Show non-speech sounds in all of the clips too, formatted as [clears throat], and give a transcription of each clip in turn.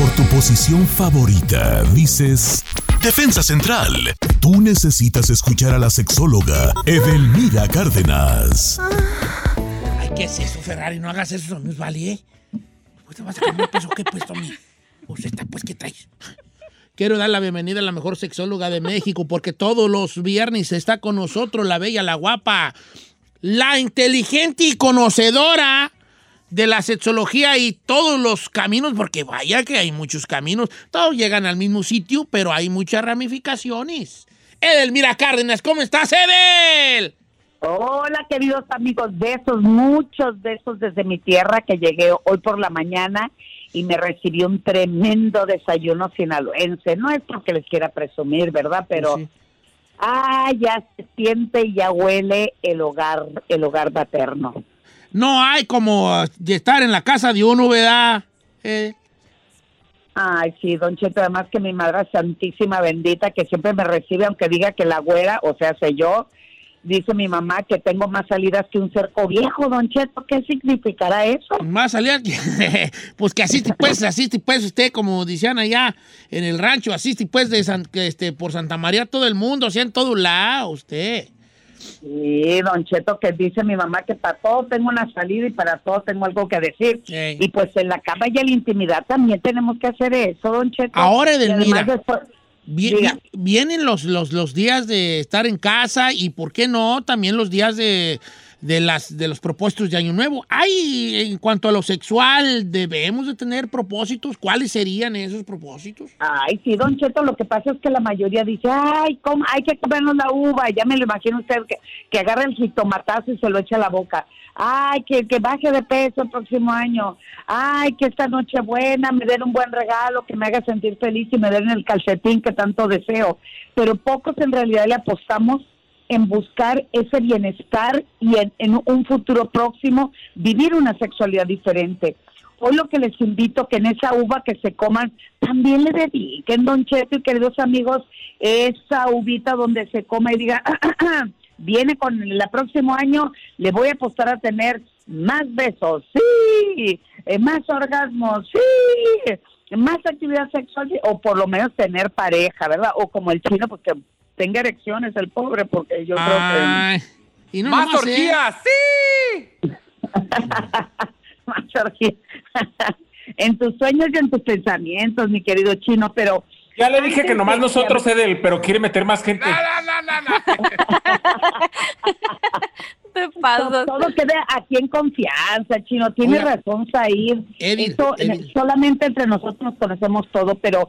por tu posición favorita, dices Defensa Central. Tú necesitas escuchar a la sexóloga Edelmira Cárdenas. Ay, ¿qué es eso, Ferrari? No hagas eso, no es vale, ¿eh? Pues te vas a cambiar peso, ¿qué puesto, mi? Pues esta, pues, ¿qué traes? Quiero dar la bienvenida a la mejor sexóloga de México porque todos los viernes está con nosotros la bella, la guapa, la inteligente y conocedora de la sexología y todos los caminos, porque vaya que hay muchos caminos, todos llegan al mismo sitio, pero hay muchas ramificaciones. Edelmira Cárdenas, ¿cómo estás, Edel? Hola, queridos amigos, besos, muchos besos desde mi tierra que llegué hoy por la mañana y me recibí un tremendo desayuno sinaloense. No es porque les quiera presumir, ¿verdad? Pero, Sí. ah, ya se siente y ya huele el hogar, el hogar materno. No hay como de estar en la casa de uno, ¿verdad? Eh, Ay, sí, don Cheto, además que mi madre santísima bendita que siempre me recibe, aunque diga que la güera, o sea, sé yo, dice mi mamá que tengo más salidas que un cerco viejo, don Cheto, ¿qué significará eso? más salía [laughs] pues que asiste pues, asiste pues usted, como decían allá en el rancho, asiste pues de San- que, este, por Santa María todo el mundo, o sea, en todo lado, usted. Sí, don Cheto, que dice mi mamá que para todo tengo una salida y para todo tengo algo que decir. Sí. Y pues en la cama y en la intimidad también tenemos que hacer eso, don Cheto. Ahora, Edelmira, después- Vi- Diga. vi- vienen los, los, los días de estar en casa y, ¿por qué no? También los días de, de, las, de los propósitos de Año Nuevo. Hay, en cuanto a lo sexual, ¿debemos de tener propósitos? ¿Cuáles serían esos propósitos? Ay, sí, don Cheto, lo que pasa es que la mayoría dice, ay, ¿cómo? hay que comernos la uva. Ya me lo imagino usted que, que agarra el jitomatazo y se lo echa a la boca. Ay, que, que baje de peso el próximo año. Ay, que esta noche buena me den un buen regalo, que me haga sentir feliz y me den el calcetín que tanto deseo. Pero pocos en realidad le apostamos en buscar ese bienestar y en, en un futuro próximo vivir una sexualidad diferente. Hoy lo que les invito que en esa uva que se coman también le dediquen, don Cheto y queridos amigos, esa uvita donde se coma y diga, [clears throat] viene con el próximo año, le voy a apostar a tener más besos, sí, eh, más orgasmos, sí, más actividad sexual, o por lo menos tener pareja, ¿verdad? O como el chino, pues que tenga erecciones el pobre, porque yo creo que... Ay, y no ¡Más ¿eh? orgías! ¡Sí! [laughs] Más orgía. [laughs] en tus sueños y en tus pensamientos, mi querido chino, pero Ya le dije que nomás de- nosotros, Edel, pero quiere meter más gente. No, no, no, no, [laughs] te todo, pasas. todo queda aquí en confianza, chino. Tiene Oiga. razón, Said. Edil, Eso, Edil. solamente entre nosotros nos conocemos todo, pero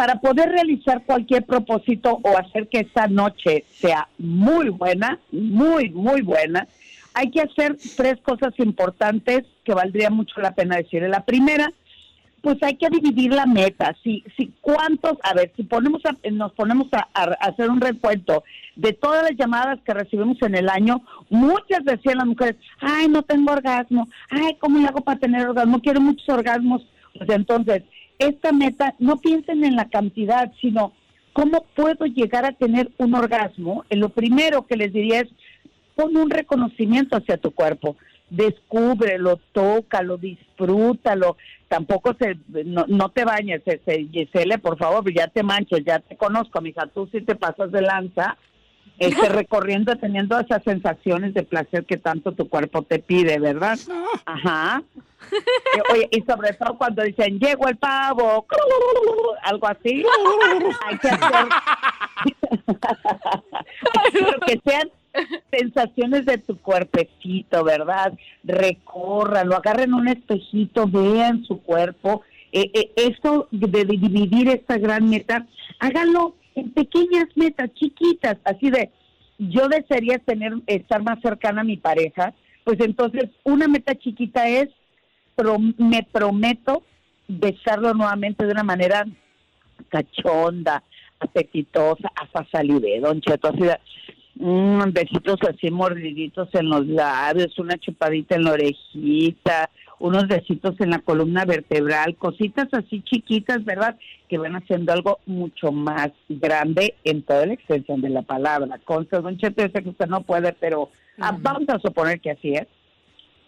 para poder realizar cualquier propósito o hacer que esta noche sea muy buena, muy, muy buena, hay que hacer tres cosas importantes que valdría mucho la pena decir. La primera, pues hay que dividir la meta. Si, si cuántos, a ver, si ponemos a- nos ponemos a, hacer un recuento de todas las llamadas que recibimos en el año, muchas decían las mujeres, ay, no tengo orgasmo, ay, ¿cómo le hago para tener orgasmo? Quiero muchos orgasmos. Pues entonces, esta meta, no piensen en la cantidad, sino cómo puedo llegar a tener un orgasmo. Eh, Lo primero que les diría es, pon un reconocimiento hacia tu cuerpo. Descúbrelo, tócalo, disfrútalo. Tampoco se, no, no te bañes, este, Gisele, por favor, ya te manches, ya te conozco, mija, tú sí te pasas de lanza, este, recorriendo, teniendo esas sensaciones de placer que tanto tu cuerpo te pide, ¿verdad? Ajá. [laughs] Eh, Oye, y sobre todo cuando dicen, llegó el pavo, algo así, hay que hacer [laughs] Pero que sean sensaciones de tu cuerpecito, ¿verdad? Recórranlo, agarren un espejito, vean su cuerpo. Eh, eh, esto de dividir esta gran meta, háganlo en pequeñas metas, chiquitas, así de, yo desearía tener, estar más cercana a mi pareja, pues entonces una meta chiquita es, me prometo besarlo nuevamente de una manera cachonda, apetitosa, hasta salivé, don Cheto, así de, mm, besitos así mordiditos en los labios, una chupadita en la orejita, unos besitos en la columna vertebral, cositas así chiquitas, ¿verdad? Que van haciendo algo mucho más grande en toda la extensión de la palabra. Consta, don Cheto, yo sé que usted no puede, pero ah, vamos a suponer que así es.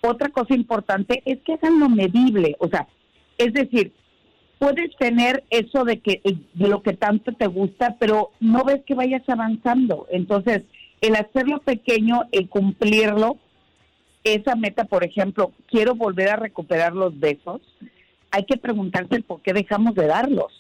Otra cosa importante es que hagan lo medible, o sea, es decir, puedes tener eso de que de lo que tanto te gusta, pero no ves que vayas avanzando. Entonces, el hacerlo pequeño, el cumplirlo, esa meta, por ejemplo, quiero volver a recuperar los besos, hay que preguntarse por qué dejamos de darlos.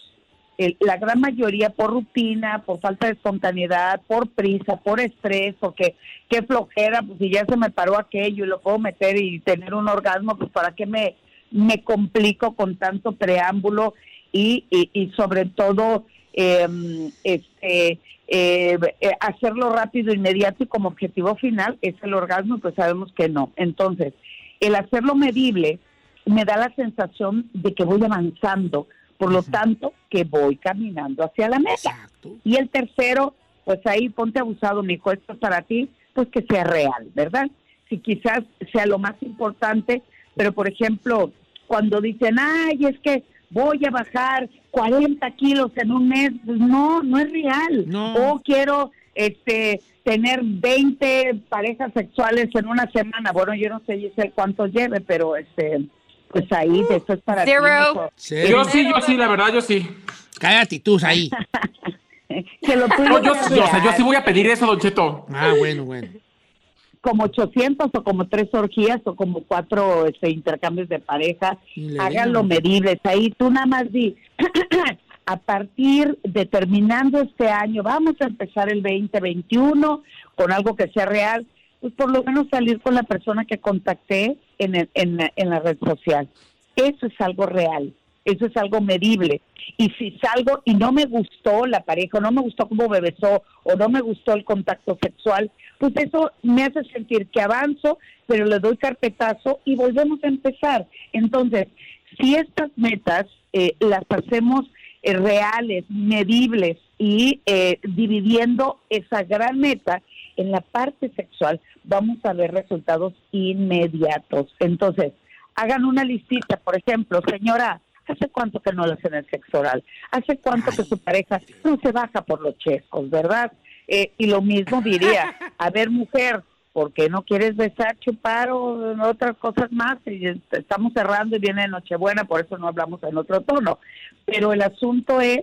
El- la gran mayoría por rutina, por falta de espontaneidad, por prisa, por estrés, porque qué flojera, pues si ya se me paró aquello y lo puedo meter y tener un orgasmo, pues para qué me, me complico con tanto preámbulo y, y, sobre todo este, eh, eh, hacerlo rápido, inmediato y como objetivo final es el orgasmo, pues sabemos que no. Entonces, el hacerlo medible me da la sensación de que voy avanzando, por lo tanto, que voy caminando hacia la meta. Exacto. Y el tercero, pues ahí ponte abusado, mi hijo, esto es para ti, pues que sea real, ¿verdad? Si quizás sea lo más importante, pero por ejemplo, cuando dicen, ay, es que voy a bajar 40 kilos en un mes, pues no, no es real. No. O quiero este tener 20 parejas sexuales en una semana. Bueno, yo no sé Giselle, cuántos lleve, pero este pues ahí eso es para ti, Zero. mijo. Sí. Yo sí, yo sí, la verdad, yo sí. Cállate tú ahí. [laughs] Que lo No, yo, sí, o sea, yo sí voy a pedir eso, Don Cheto. Ah, bueno, bueno. Como 800 o como tres orgías o como cuatro este, intercambios de pareja, le háganlo medibles. Ahí tú nada más di, [clears throat] a partir de terminando este año, vamos a empezar el 2021 con algo que sea real, pues por lo menos salir con la persona que contacté en, el- en, la- en la red social. Eso es algo real, eso es algo medible. Y si salgo y no me gustó la pareja, o no me gustó cómo me besó, o no me gustó el contacto sexual, pues eso me hace sentir que avanzo, pero le doy carpetazo y volvemos a empezar. Entonces, si estas metas eh, las hacemos eh, reales, medibles y eh, dividiendo esa gran meta en la parte sexual, vamos a ver resultados inmediatos. Entonces, hagan una listita, por ejemplo, señora, ¿hace cuánto que no le hacen el sexo oral? ¿Hace cuánto que su pareja no se baja por los chescos, verdad? Eh, y lo mismo diría, a ver, mujer, ¿por qué no quieres besar, chupar o otras cosas más? Y estamos cerrando y viene Nochebuena, por eso no hablamos en otro tono. Pero el asunto es,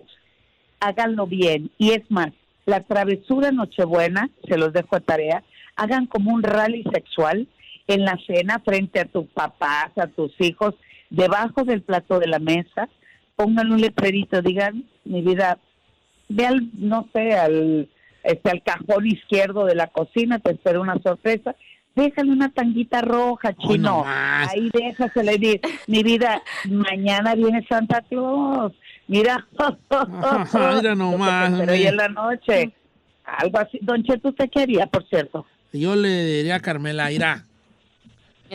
háganlo bien. Y es más, la travesura Nochebuena, se los dejo a tarea, hagan como un rally sexual en la cena frente a tus papás, a tus hijos, debajo del plato de la mesa, pongan un letrerito, digan, mi vida, ve al, no sé, al, este, al cajón izquierdo de la cocina, te espero una sorpresa, déjale una tanguita roja, chino, no más. ahí déjasele ir, mi vida, mañana viene Santa Claus, mira, Ajá, mira nomás, pero hoy en la noche, algo así, don Cheto, ¿usted qué haría, por cierto? Yo le diría a Carmela, irá.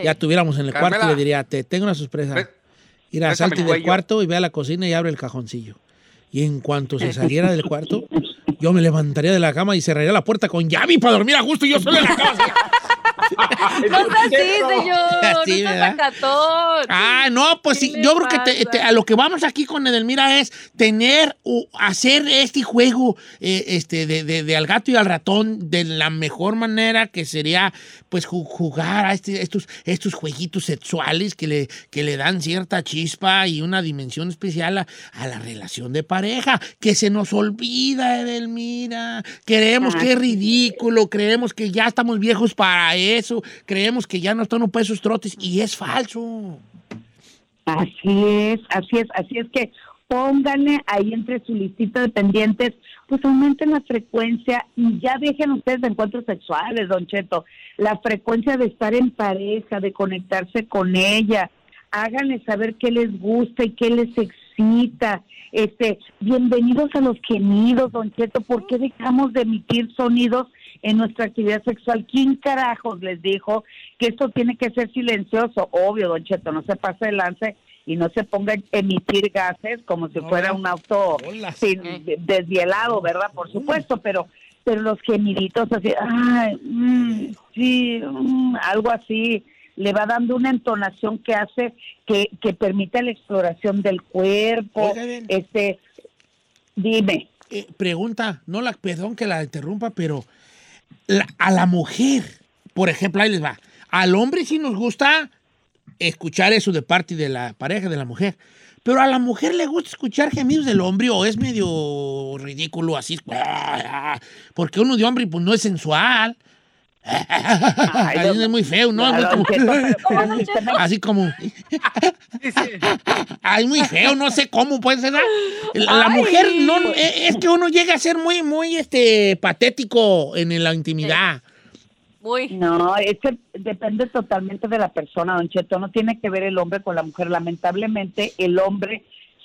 Ya tuviéramos en el Carmela. cuarto, le diría, te tengo una sorpresa. Ve- Ir a bésame salte el del cuarto y ve a la cocina y abre el cajoncillo. Y en cuanto se saliera del cuarto, [laughs] yo me levantaría de la cama y cerraría la puerta con llave para dormir a gusto y yo solo en la cama. Así. No sea así, señor. Sí, no sacatón. Ah, no, pues ¿Qué sí, yo creo que te- pasa? te- a lo que vamos aquí con Edelmira es tener o hacer este juego eh, este, de, de- de al gato y al ratón de la mejor manera que sería pues ju- jugar a este- estos, estos jueguitos sexuales que le, que le dan cierta chispa y una dimensión especial a, a la relación de pareja, que se nos olvida, Edelmira. Creemos Ah, que es ridículo, creemos que ya estamos viejos para eso, creemos que ya no están para esos trotes y es falso. Así es, así es, así es que pónganle ahí entre su listita de pendientes, pues aumenten la frecuencia y ya dejen ustedes de encuentros sexuales, don Cheto, la frecuencia de estar en pareja, de conectarse con ella, háganle saber qué les gusta y qué les excita. Este, bienvenidos a los gemidos, don Cheto, ¿por qué dejamos de emitir sonidos en nuestra actividad sexual? ¿Quién carajos les dijo que esto tiene que ser silencioso? Obvio, don Cheto, no se pase el lance y no se ponga a emitir gases como si No, fuera un auto hola. sin, desvielado, ¿verdad? Por supuesto, pero pero los gemiditos así, ay, mm, sí, mm, algo así, le va dando una entonación que hace que, que permita la exploración del cuerpo, este, dime. Eh, pregunta, no la, perdón que la interrumpa, pero la- a la mujer, por ejemplo, ahí les va. Al hombre sí nos gusta escuchar eso de parte de la pareja de la mujer. Pero a la mujer le gusta escuchar gemidos del hombre o es medio ridículo así. Porque uno de hombre pues no es sensual. Ay, es muy feo, ¿no? Como- así como. [laughs] [laughs] Ay, muy feo, no sé cómo puede ser. La, mujer no eh, es que uno llega a ser muy, muy este patético en la intimidad. Muy. No, es que depende totalmente de la persona, don Cheto. No tiene que ver el hombre con la mujer. Lamentablemente, el hombre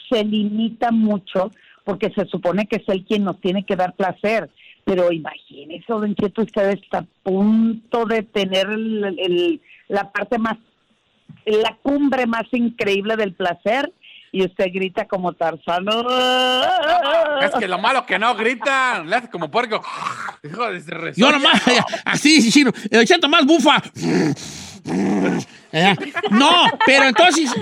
se limita mucho porque se supone que es él quien nos tiene que dar placer. Pero imagínese, don Cheto, usted está a punto de tener el- el- la parte más, la cumbre más increíble del placer y usted grita como Tarzán. Es que lo malo que no gritan, le hace como puerco. Hijo de ese Yo nomás, [laughs] así, chino, el chato más bufa. [laughs] Eh, No, pero entonces,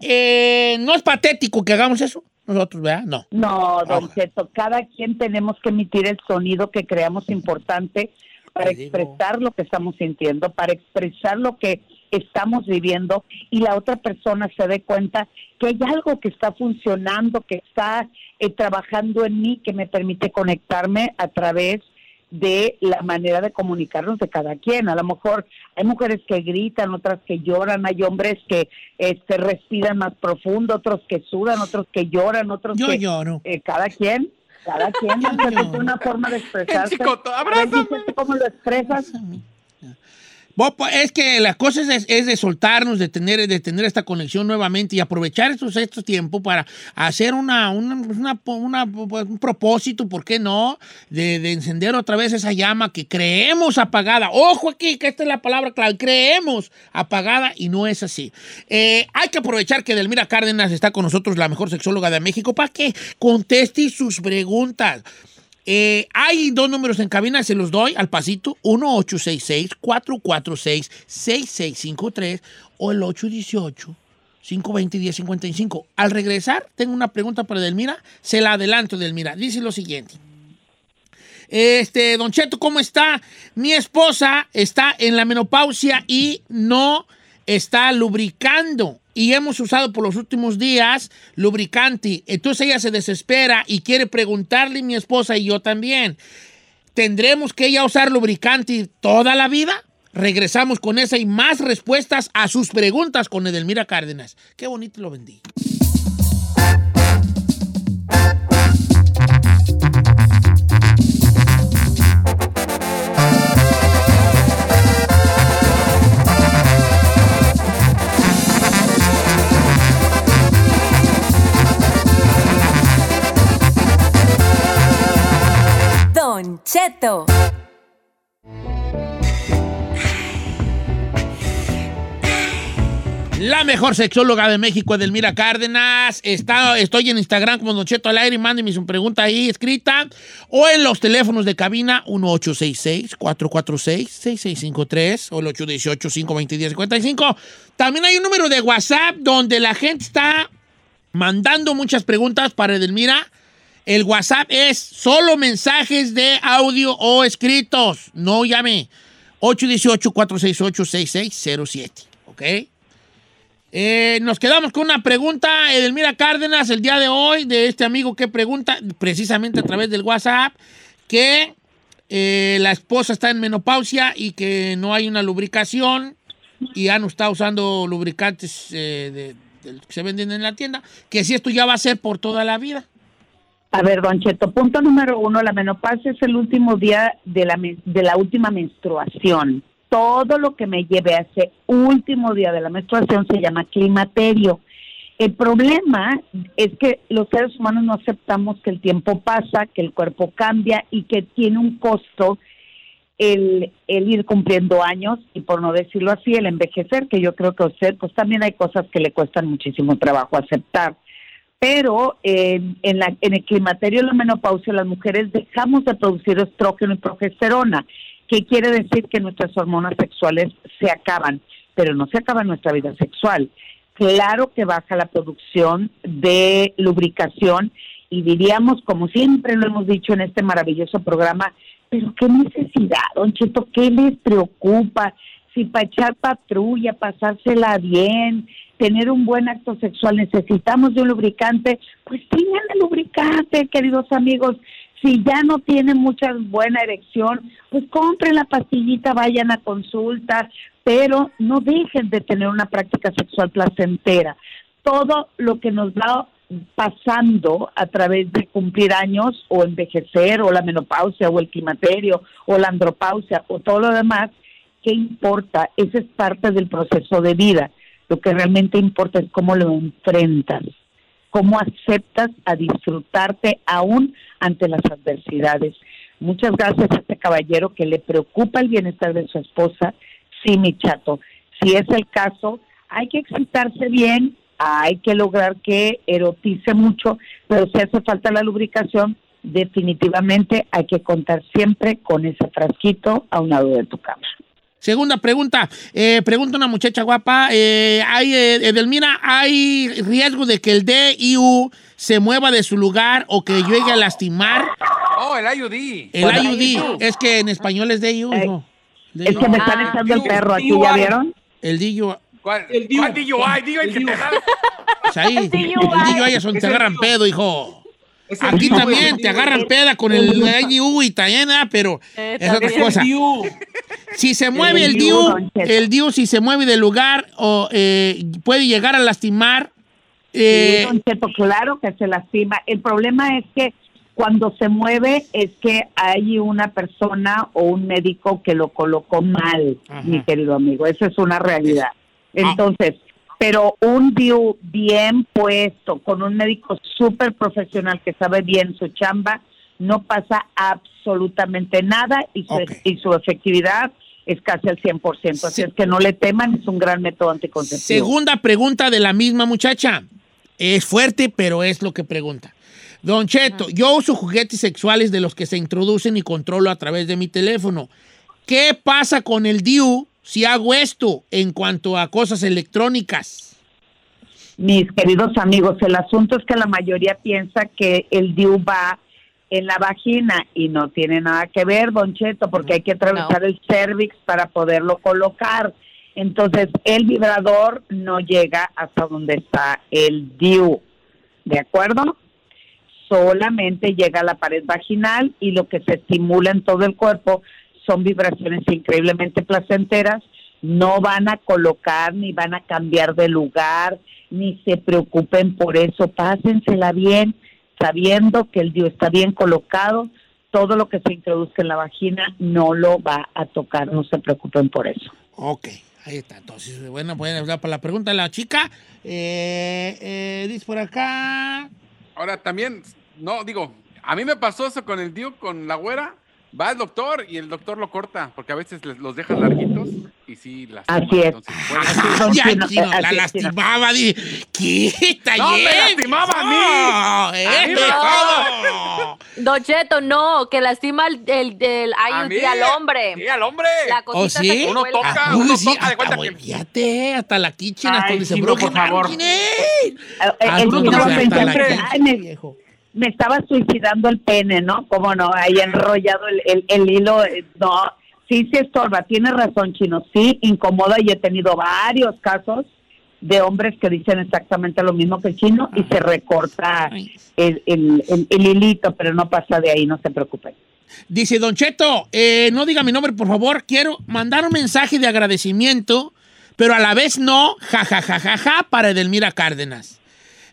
eh, no es patético que hagamos eso. Nosotros, ¿verdad? No. No, don Ah. Cheto, cada quien tenemos que emitir el sonido que creamos importante para Te digo. expresar lo que estamos sintiendo, para expresar lo que estamos viviendo y la otra persona se dé cuenta que hay algo que está funcionando, que está eh, trabajando en mí, que me permite conectarme a través de la manera de comunicarnos de cada quien. A lo mejor hay mujeres que gritan, otras que lloran, hay hombres que este, respiran más profundo, otros que sudan, otros que lloran, otros Yo que lloro. eh, cada quien, cada [laughs] quien tiene una forma de expresarse. abrázame. ¿Cómo lo expresas? Es que la cosa es, es de soltarnos, de tener, de tener esta conexión nuevamente y aprovechar estos, estos tiempos para hacer una, una, una- una- pues, un propósito, ¿por qué no? De, de encender otra vez esa llama que creemos apagada. Ojo aquí, que esta es la palabra clave, creemos apagada y no es así. Eh, hay que aprovechar que Delmira Cárdenas está con nosotros, la mejor sexóloga de México, para que conteste sus preguntas. Eh, hay dos números en cabina, se los doy al pasito. 1-866-446-6653 o el 818-520-1055. Al regresar, tengo una pregunta para Delmira. Se la adelanto, Delmira. Dice lo siguiente. Este, Don Cheto, ¿cómo está? Mi esposa está en la menopausia y no está lubricando. Y hemos usado por los últimos días lubricante. Entonces ella se desespera y quiere preguntarle mi esposa y yo también. ¿Tendremos que ella usar lubricante toda la vida? Regresamos con esa y más respuestas a sus preguntas con Edelmira Cárdenas. Qué bonito lo vendí. La mejor sexóloga de México, Edelmira Cárdenas. Estoy en Instagram como Don Cheto al aire. Mándeme su pregunta ahí escrita. O en los teléfonos de cabina 1866-446-6653 o el 818-520-1055. También hay un número de WhatsApp donde la gente está mandando muchas preguntas para Edelmira. El WhatsApp es solo mensajes de audio o escritos. No llame. 818-468-6607. ¿Ok? Eh, nos quedamos con una pregunta, Edelmira Cárdenas, el día de hoy, de este amigo que pregunta, precisamente a través del WhatsApp, que eh, la esposa está en menopausia y que no hay una lubricación y no está usando lubricantes eh, que se venden en la tienda, que si esto ya va a ser por toda la vida. A ver, Don Cheto, punto número uno, la menopausia es el último día de la, de la última menstruación. Todo lo que me lleve a ese último día de la menstruación se llama climaterio. El problema es que los seres humanos no aceptamos que el tiempo pasa, que el cuerpo cambia y que tiene un costo el, el ir cumpliendo años y por no decirlo así, el envejecer, que yo creo que a usted, pues también hay cosas que le cuestan muchísimo trabajo aceptar pero eh, en, la, en el climaterio y la menopausia las mujeres dejamos de producir estrógeno y progesterona, que quiere decir que nuestras hormonas sexuales se acaban, pero no se acaba nuestra vida sexual. Claro que baja la producción de lubricación y diríamos, como siempre lo hemos dicho en este maravilloso programa, pero qué necesidad, don Cheto, qué les preocupa, si para echar patrulla, pasársela bien, tener un buen acto sexual necesitamos de un lubricante, pues tengan el lubricante, queridos amigos. Si ya no tienen mucha buena erección, pues compren la pastillita, vayan a consulta, pero no dejen de tener una práctica sexual placentera. Todo lo que nos va pasando a través de cumplir años o envejecer o la menopausia o el climaterio o la andropausia o todo lo demás, ¿qué importa? Ese es parte del proceso de vida. Lo que realmente importa es cómo lo enfrentas, cómo aceptas a disfrutarte aún ante las adversidades. Muchas gracias a este caballero que le preocupa el bienestar de su esposa. Sí, mi chato, si es el caso, hay que excitarse bien, hay que lograr que erotice mucho, pero si hace falta la lubricación, definitivamente hay que contar siempre con ese frasquito a un lado de tu cama. Segunda pregunta, eh, pregunta una muchacha guapa, eh, hay, eh, Edelmira, ¿hay riesgo de que el DIU se mueva de su lugar o que llegue a lastimar? Oh, el IUD. El IUD, es que en español es DIU, Eh, hijo. Es que me están Ah, echando el DIU, perro aquí, DIU. ¿ya vieron? El DIU, ¿Cuál, El DIU. ¿Cuál DIU? Ay, DIU, el que te da- pues ahí, el DIU, DIU es donde Es te el agarran DIU. pedo, hijo. Es el DIU, también el te agarran peda con el [laughs] IUU y también, ah, pero Eh, es otra también. Cosa. Si se mueve el El DIU, el DIU si se mueve del lugar o eh, puede llegar a lastimar. eh, Sí, don Cheto, claro que se lastima. El problema es que cuando se mueve es que hay una persona o un médico que lo colocó mal, Ajá. mi querido amigo. Eso es una realidad. Ah. Pero un DIU bien puesto, con un médico súper profesional que sabe bien su chamba, no pasa absolutamente nada y su, y su efectividad es casi al 100%. Así Sí. es que no le teman, es un gran método anticonceptivo. Segunda pregunta de la misma muchacha. Es fuerte, pero es lo que pregunta. Don Cheto, yo uso juguetes sexuales de los que se introducen y controlo a través de mi teléfono. ¿Qué pasa con el DIU si hago esto en cuanto a cosas electrónicas? Mis queridos amigos, el asunto es que la mayoría piensa que el DIU va en la vagina y no tiene nada que ver, Don Cheto, porque hay que atravesar el cervix para poderlo colocar. Entonces, el vibrador no llega hasta donde está el DIU. ¿De acuerdo? Solamente llega a la pared vaginal y lo que se estimula en todo el cuerpo son vibraciones increíblemente placenteras. No van a colocar ni van a cambiar de lugar, ni se preocupen por eso. Pásensela bien, sabiendo que el DIU está bien colocado. Todo lo que se introduzca en la vagina no lo va a tocar. No se preocupen por eso. Ok, ahí está. Entonces, bueno, pueden hablar para la pregunta de la chica. Eh, eh, dice por acá. Ahora también, no, digo, a mí me pasó eso con el DIU, con la güera. Va el doctor y el doctor lo corta, porque a veces les- los dejan larguitos y sí las Así es. Ah, [laughs] ya, así la lastimaba. di- Quita, No, me lastimaba a mí. No, eh, no. Don Cheto, no, que lastima el, el, el A IUD mí. al hombre. Sí, al hombre. La ¿Oh, cosita sí? esa que Uno toca. Ah, uno sí, toca de hasta, cuenta que- fíjate, hasta la kitchen, hasta donde se por favor. Ay, viejo. Me estaba suicidando el pene, ¿no? ¿Cómo no? Ahí enrollado el, el, el hilo. eh, No, sí, sí estorba. Tiene razón, Chino. Sí, incomoda y he tenido varios casos de hombres que dicen exactamente lo mismo que el chino y se recorta el, el, el- el hilito, pero no pasa de ahí, no se preocupen. Dice Don Cheto, eh, no diga mi nombre, por favor. Quiero mandar un mensaje de agradecimiento, pero a la vez no, ja, ja, ja, ja, ja, para Edelmira Cárdenas.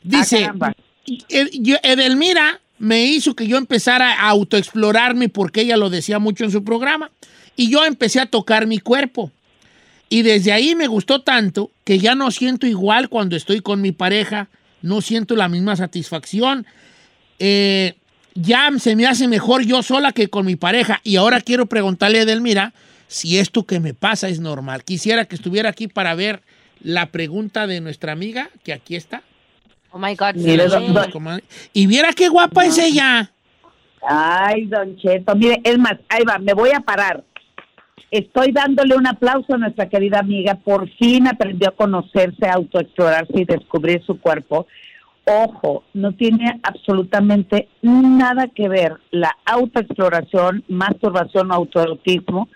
Dice, Ah, yo- Edelmira me hizo que yo empezara a autoexplorarme porque ella lo decía mucho en su programa. Y yo empecé a tocar mi cuerpo. Y desde ahí me gustó tanto que ya no siento igual cuando estoy con mi pareja, no siento la misma satisfacción. Eh, ya se me hace mejor yo sola que con mi pareja. Y ahora quiero preguntarle a Edelmira si esto que me pasa es normal. Quisiera que estuviera aquí para ver la pregunta de nuestra amiga, que aquí está. Oh my God. Mire, sí. don-. Y viera qué guapa es ella. Ay, Don Cheto, mire, es más, ahí va, me voy a parar. Estoy dándole un aplauso a nuestra querida amiga. Por fin aprendió a conocerse, a autoexplorarse y descubrir su cuerpo. Ojo, no tiene absolutamente nada que ver la autoexploración, masturbación o autoerotismo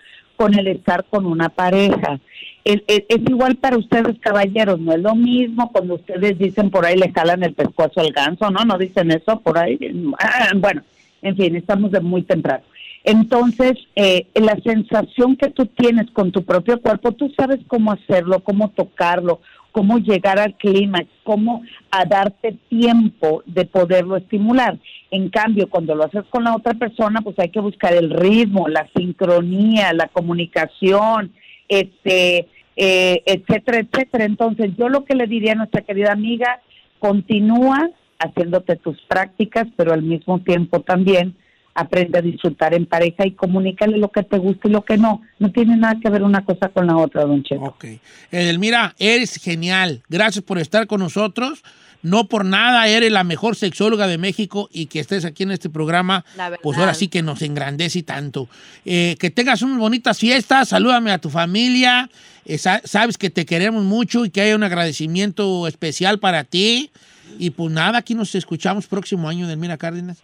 con el estar con una pareja. Es igual para ustedes, caballeros, no es lo mismo cuando ustedes dicen por ahí le jalan el pescuezo al ganso, ¿no? No dicen eso por ahí. Ah, bueno, en fin, estamos de muy temprano. Entonces, eh, la sensación que tú tienes con tu propio cuerpo, tú sabes cómo hacerlo, cómo tocarlo, cómo llegar al clímax, cómo a darte tiempo de poderlo estimular. En cambio, cuando lo haces con la otra persona, pues hay que buscar el ritmo, la sincronía, la comunicación, este, eh, etcétera, etcétera. Entonces, yo lo que le diría a nuestra querida amiga, continúa haciéndote tus prácticas, pero al mismo tiempo también aprende a disfrutar en pareja y comunícale lo que te gusta y lo que no. No tiene nada que ver una cosa con la otra, don Cheto. Ok. Edelmira, eres genial. Gracias por estar con nosotros. No por nada eres la mejor sexóloga de México y que estés aquí en este programa, pues ahora sí que nos engrandece y tanto. Eh, que tengas unas bonitas fiestas, salúdame a tu familia, eh, sa- sabes que te queremos mucho y que haya un agradecimiento especial para ti. Y pues nada, aquí nos escuchamos próximo año, Edelmira Cárdenas.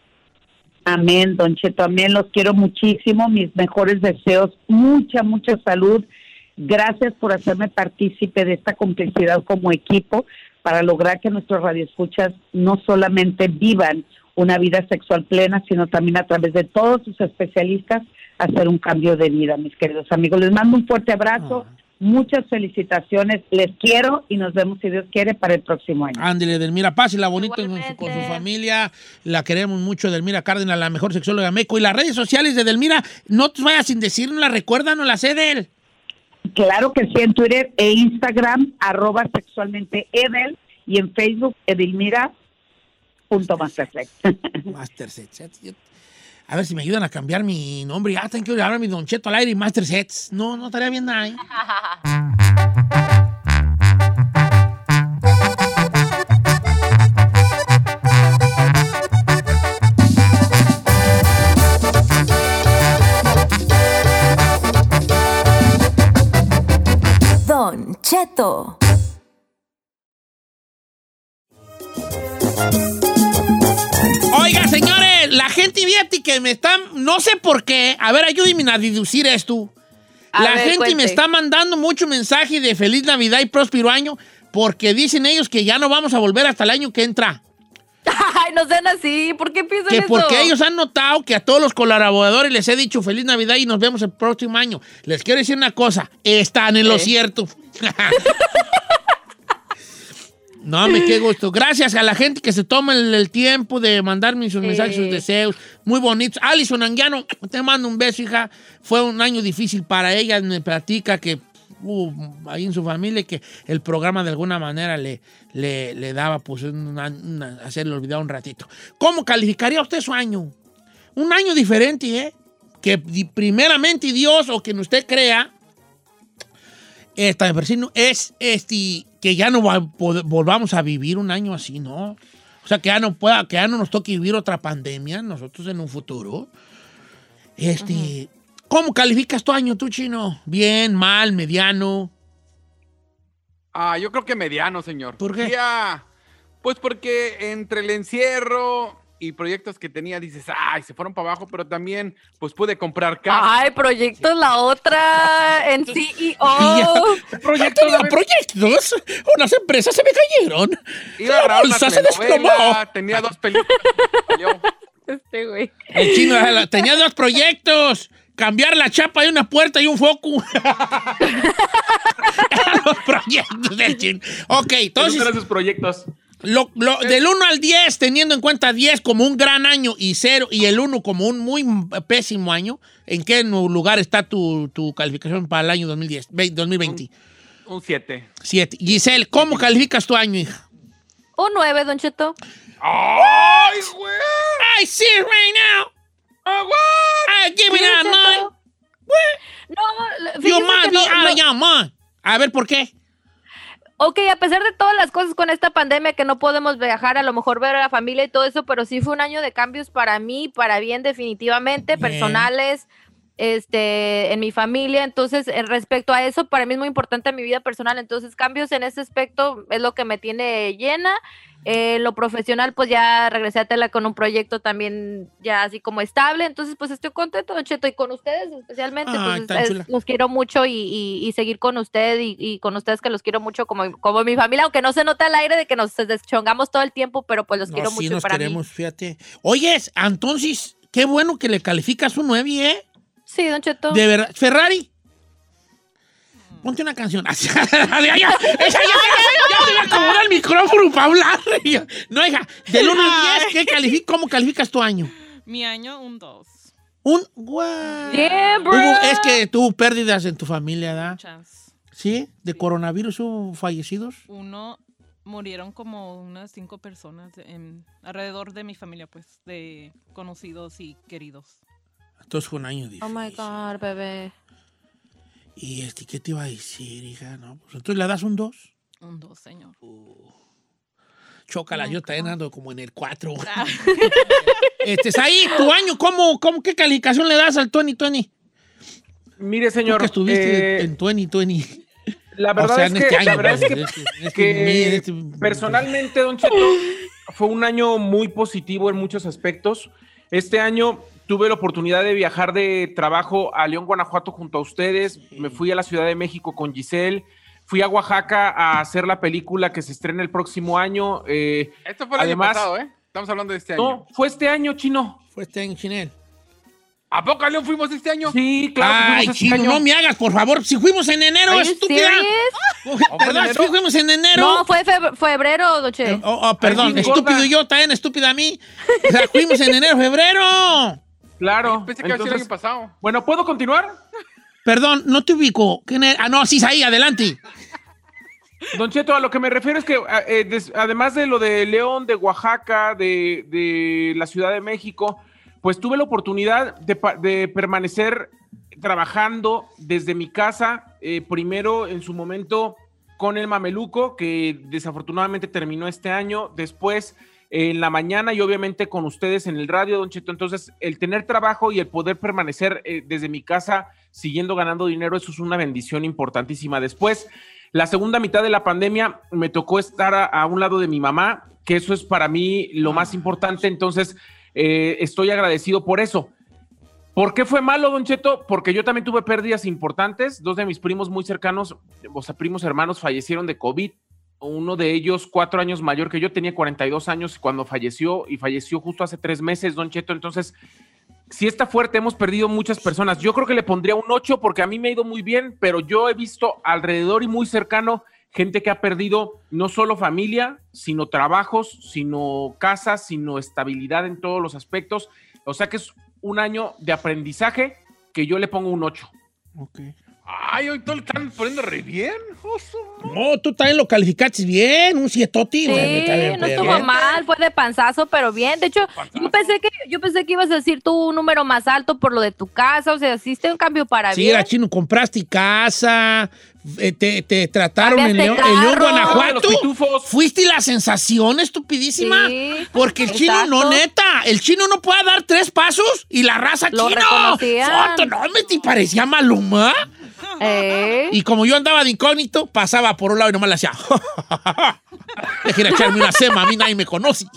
Amén, don Cheto, amén. Los quiero muchísimo, mis mejores deseos, mucha, mucha salud. Gracias por hacerme partícipe de esta complicidad como equipo para lograr que nuestros radioescuchas no solamente vivan una vida sexual plena, sino también a través de todos sus especialistas hacer un cambio de vida, mis queridos amigos. Les mando un fuerte abrazo, muchas felicitaciones, les quiero y nos vemos, si Dios quiere, para el próximo año. Ándele, Edelmira, pásela bonito con su, con su familia. La queremos mucho, Edelmira Cárdenas, la mejor sexóloga de México. Y las redes sociales de Edelmira, no te vayas sin decir, no la recuerdan, no la sé de él. Claro que sí, en Twitter e Instagram, arroba sexualmente Edel, y en Facebook, Edelmira.masterflex. Master Sets. Yo- A ver si me ayudan a cambiar mi nombre. Ya tengo que hablar mi Don Cheto al aire y Master Sets. No, no estaría bien nada. ¿eh? Don Cheto. La gente fíjate que me están, no sé por qué, a ver, ayúdenme a deducir esto. A la ver, gente me cuente. está mandando mucho mensaje de feliz Navidad y próspero año porque dicen ellos que ya no vamos a volver hasta el año que entra. [laughs] Ay, no sean así. ¿Por qué piensan Que eso? porque ellos han notado que a todos los colaboradores les he dicho feliz Navidad y nos vemos el próximo año. Les quiero decir una cosa, están en lo cierto. [laughs] no, me qué gusto. Gracias a la gente que se toma el, el tiempo de mandarme sus mensajes, sus deseos. Muy bonitos. Alison Anguiano, te mando un beso, hija. Fue un año difícil para ella. Me platica que uh, ahí en su familia que el programa de alguna manera le, le, le daba pues una- una- hacerle olvidar un ratito. ¿Cómo calificaría usted su año? Un año diferente, ¿eh? Que primeramente Dios o quien usted crea, esta vecino, es este, que ya no va- volvamos a vivir un año así, ¿no? O sea, que ya no pueda, que ya no nos toque vivir otra pandemia nosotros en un futuro. Este, ¿cómo calificas tu año tú, chino? Bien, mal, mediano. Ah, yo creo que mediano, señor. ¿Por qué? Ya, pues porque entre el encierro y proyectos que tenía, dices, ay, se fueron para abajo, pero también, pues pude comprar casa. Ay, proyectos la otra [laughs] en CEO. [laughs] Ya. Proyectos, Tenía proyectos. Unas empresas se me cayeron. Iba a La bolsa se desplomó. tenía dos películas. Este güey. El chino tenía dos proyectos. Cambiar la chapa y una puerta y un foco. [laughs] Eran los proyectos del chino. Ok, Esos entonces, eran sus proyectos. Lo- lo- del 1 al 10, teniendo en cuenta 10 como un gran año y 0 y el 1 como un muy pésimo año, ¿en qué lugar está tu, tu calificación para el año 2010, ve- 2020? Un 7. 7. Giselle, ¿cómo calificas tu año, hija? Un 9, Don Cheto. ¡Ay, güey! I see it right now. ¡Ah, güey! I give it a nine. Cheto. No, You que be no- out of no- your mind. A ver, ¿por qué? Ok, a pesar de todas las cosas con esta pandemia que no podemos viajar, a lo mejor ver a la familia y todo eso, pero sí fue un año de cambios para mí, para bien definitivamente, Bien. personales, este, en mi familia. Entonces, respecto a eso, para mí es muy importante mi vida personal. Entonces, cambios en ese aspecto es lo que me tiene llena. Eh, lo profesional, pues ya regresé a Tela con un proyecto también ya así como estable. Entonces, pues estoy contento, Don Cheto, y con ustedes especialmente. Pues es- los quiero mucho y, y- y seguir con usted y, y con ustedes que los quiero mucho como, como mi familia, aunque no se nota al aire de que nos deschongamos todo el tiempo, pero pues los No, quiero sí mucho nos para queremos, fíjate. Oyes, entonces, qué bueno que le calificas un 9, ¿eh? Sí, Don Cheto. De verdad. Ferrari. Ponte una canción. [laughs] Así, ya, ya, esa ya, ya, ya se me el micrófono para hablar. No, hija, del 1 al 10, ¿qué califica, ¿cómo calificas tu año? Mi año, un 2. Un guau. Yeah, bro. Hubo- es que tuvo pérdidas en tu familia, ¿da? Muchas. ¿Sí? ¿De coronavirus hubo fallecidos? Uno, murieron como unas cinco personas en- alrededor de mi familia, pues, de conocidos y queridos. Entonces fue un año difícil. Oh my God, bebé. ¿Y este qué te iba a decir, hija? No, pues entonces le das un 2. Un 2, señor. Chócala, yo también ando como en el 4. Ah, [laughs] Este, es ahí, tu año, ¿cómo, cómo, qué calificación le das al 2020? Mire, Tú señor. que estuviste eh, en 2020. la verdad o sea, es en que, este año. la verdad es que, este- este- que este- personalmente, Don Cheto, fue un año muy positivo en muchos aspectos. Este año tuve la oportunidad de viajar de trabajo a León, Guanajuato junto a ustedes. Me fui a la Ciudad de México con Giselle. Fui a Oaxaca a hacer la película que se estrena el próximo año. eh, Esto fue el Además- año pasado, ¿eh? Estamos hablando de este año. no, fue este año, chino. Fue este año, Chinel. ¿A poco a León fuimos este año? Sí, claro. Ay, este chino, año. no me hagas, por favor. Si fuimos en enero, estúpida. Perdón, enero? si fuimos en enero. No, fue febr- febrero, Don Che. Oh, oh, perdón, Ay, estúpido gorda. yo, también estúpida a mí. O sea, fuimos en enero, febrero. Claro. Pensé que había sido el entonces- año pasado. Bueno, ¿puedo continuar? Perdón, no te ubico. Ah, no, sí, es ahí, adelante. Don Cheto, a lo que me refiero es que eh, des- además de lo de León, de Oaxaca, de, de la Ciudad de México, pues tuve la oportunidad de, permanecer trabajando desde mi casa, eh, primero en su momento con el Mameluco, que desafortunadamente terminó este año, después eh, en la mañana y obviamente con ustedes en el radio, Don Cheto. Entonces, el tener trabajo y el poder permanecer eh, desde mi casa siguiendo ganando dinero, eso es una bendición importantísima. Después, la segunda mitad de la pandemia me tocó estar a, un lado de mi mamá, que eso es para mí lo más importante, entonces eh, estoy agradecido por eso. ¿Por qué fue malo, Don Cheto? Porque yo también tuve pérdidas importantes. Dos de mis primos muy cercanos, o sea, primos hermanos, fallecieron de COVID. Uno de ellos, cuatro años mayor que yo, tenía 42 años cuando falleció y falleció justo hace tres meses, Don Cheto. Entonces, si está fuerte, hemos perdido muchas personas. Yo creo que le pondría un 8 porque a mí me ha ido muy bien, pero yo he visto alrededor y muy cercano gente que ha perdido no solo familia, sino trabajos, sino casas, sino estabilidad en todos los aspectos. O sea que es un año de aprendizaje que yo le pongo un 8. Ok. Ay, hoy todo lo están poniendo re bien. No, tú también lo calificaste bien, un sietoti. Sí, bueno, no estuvo bien. mal, fue de panzazo, pero bien. De hecho, yo pensé que yo pensé que ibas a decir tú un número más alto por lo de tu casa, o sea, hiciste un cambio para Sí, bien. era chino, compraste casa, eh, te, te trataron en León, en León. Guanajuato. Fuiste la sensación, estupidísima. Sí, Porque el chino, exacto. no, neta, el chino no puede dar tres pasos y la raza Lo chino. reconocían. Foto, no, me te parecía Maluma. Eh, Y como yo andaba de incógnito, pasaba por un lado y nomás le hacía. [laughs] Déjame echarme una sema, a mí nadie me conoce. [laughs]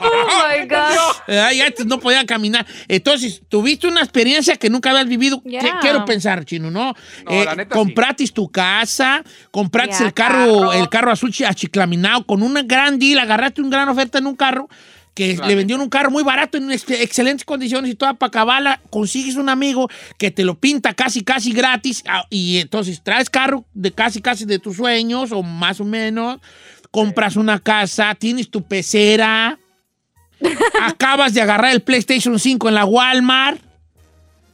oh my gosh. Ay, antes no podían caminar. Entonces, tuviste una experiencia que nunca habías vivido. ¿Qué- Quiero pensar, Chino, ¿no? Eh, No, la neta, compraste tu casa, compraste Ya, el carro, carro. el carro azul chi- achiclaminado con una gran deal, agarraste una gran oferta en un carro que le vendieron un carro muy barato en ex- excelentes condiciones y toda para acabarla, consigues un amigo que te lo pinta casi, casi gratis ah, y entonces traes carro de casi, casi de tus sueños o más o menos, compras una casa, tienes tu pecera, [laughs] acabas de agarrar el PlayStation 5 en la Walmart.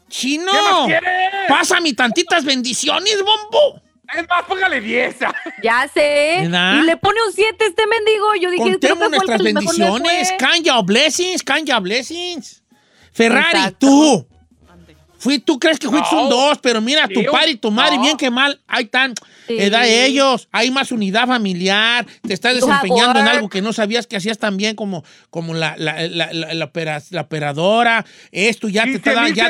Chino, ¿Qué más pásame tantitas bendiciones, bombo. Es más, póngale 10. Ya sé. ¿Verdad? Y le pone un 7 este mendigo. Yo dije, que Contemos el nuestras bendiciones. fue. Can your blessings, can your blessings. Ferrari, Exacto. tú. Fui, tú crees que fuiste No. un dos, pero mira, tu padre y tu madre, no. bien que mal, ahí están. Sí. edad de ellos, hay más unidad familiar, te estás desempeñando en algo que no sabías que hacías tan bien como, como la, la, la, la- la opera- la operadora, esto ya te 15 está dando, ya,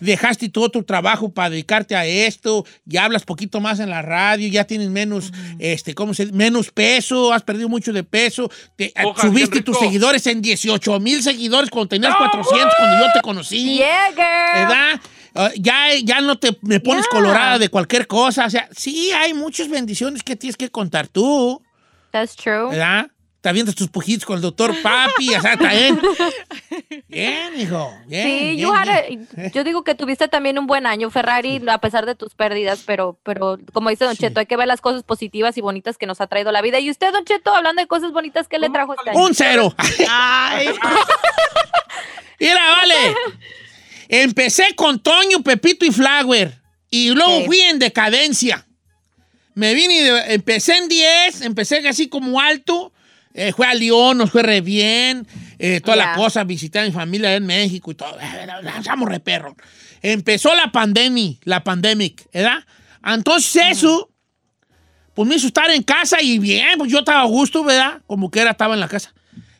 dejaste todo tu trabajo para dedicarte a esto, ya hablas poquito más en la radio, ya tienes menos, este, ¿cómo se dice? Menos peso, has perdido mucho de peso, te, Ojalá, subiste tus seguidores en 18 mil seguidores cuando tenías 400 cuando yo te conocí. Yeah, girl. ¿verdad? Ah, ya, ya no te me pones Yeah. colorada de cualquier cosa. O sea, sí hay muchas bendiciones que tienes que contar tú, That's true. ¿verdad? Te avientas tus pujitos con el doctor Papi, o sea, está bien. [laughs] Bien, hijo. Bien, Sí, bien, you had bien. a- yo digo que tuviste también un buen año, Ferrari, a pesar de tus pérdidas, pero, pero como dice Don Sí. Cheto, hay que ver las cosas positivas y bonitas que nos ha traído la vida. Y usted, Don Cheto, hablando de cosas bonitas, ¿qué le trajo este año? Un cero. [laughs] Mira, vale. [laughs] Empecé con Toño, Pepito y Flower. Y luego fui en decadencia. Me vine y de- empecé en 10, empecé así como alto. eh, fue a León, nos fue re bien. eh, toda la Ya. cosa, visité a mi familia en México y todo. Estamos re perro. Empezó la pandemia, la pandemic, ¿verdad? Entonces eso, pues me hizo estar en casa y bien, pues yo estaba a gusto, ¿verdad? Como que era, estaba en la casa.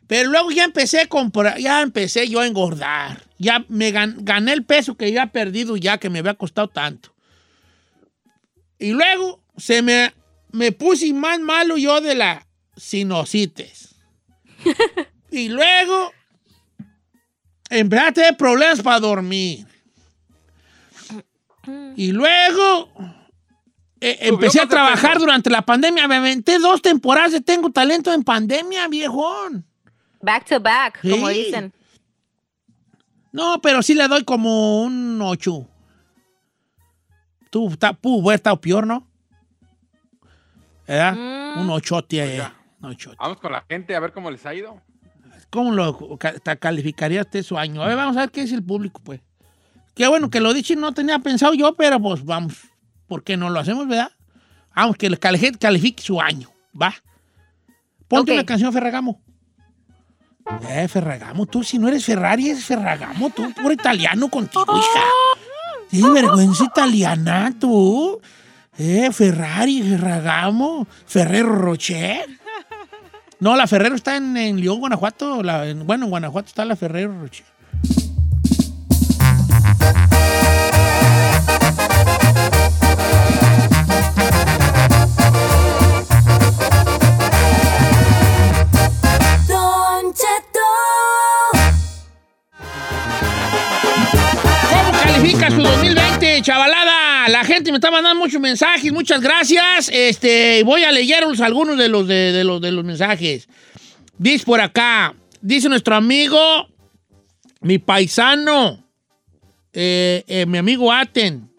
Pero luego ya empecé a comprar, ya empecé yo a engordar. Ya me gan- gané el peso que había perdido ya, que me había costado tanto. Y luego se me, me puse más malo yo de la sinusitis. [laughs] y luego empecé a tener problemas para dormir. Y luego eh, empecé a más de trabajar peso. durante la pandemia. Me aventé dos temporadas de Tengo Talento en Pandemia, viejón. Back to back, como dicen. No, pero sí le doy como un 8. Tú, está, pudo haber estado peor, ¿no? ¿Verdad? Mm. Un ochote. eh. Vamos con la gente a ver cómo les ha ido. ¿Cómo lo calificaría usted su año? A ver, vamos a ver qué dice el público, pues. Qué bueno que lo dije, no tenía pensado yo, pero pues vamos. ¿Por qué no lo hacemos, verdad? Vamos, que la gente califique su año, ¿va? Ponte Ok. una canción, Ferragamo. Eh, Ferragamo, tú si no eres Ferrari, eres Ferragamo, tú, puro italiano contigo, hija. Tienes vergüenza italiana, tú. Eh, Ferrari, Ferragamo, Ferrero Rocher. No, la Ferrero está en, en León, Guanajuato. bueno, en Guanajuato está la Ferrero Rocher. Califica su 2020, chavalada? La gente me está mandando muchos mensajes, muchas gracias. Este, voy a leerlos algunos de los, de, los, de los mensajes. Dice por acá, dice nuestro amigo, mi paisano, eh, eh, mi amigo Aten,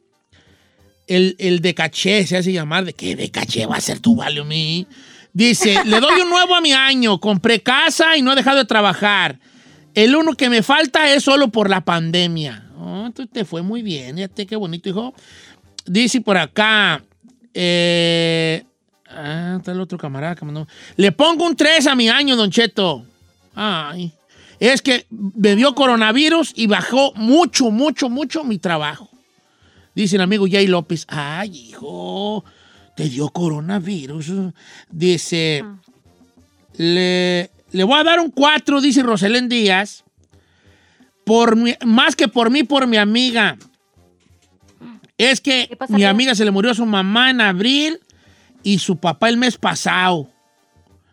el, el de caché, se hace llamar, ¿de qué de caché va a ser tu value me? Dice, le doy un nuevo a mi año, compré casa y no he dejado de trabajar. El uno que me falta es solo por la pandemia. Oh, entonces te fue muy bien, fíjate qué bonito, hijo. Dice por acá, eh, ah, está el otro camarada que mandó. Le pongo un 3 a mi año, Don Cheto. Ay, es que dio coronavirus y bajó mucho, mucho, mucho mi trabajo. Dice el amigo Jay López, ay, hijo, te dio coronavirus. Dice, le, le voy a dar un 4, dice Roselén Díaz, por mi- más que por mí, por mi amiga. Es que ¿Qué pasa, mi amiga se le murió a su mamá en abril y su papá el mes pasado.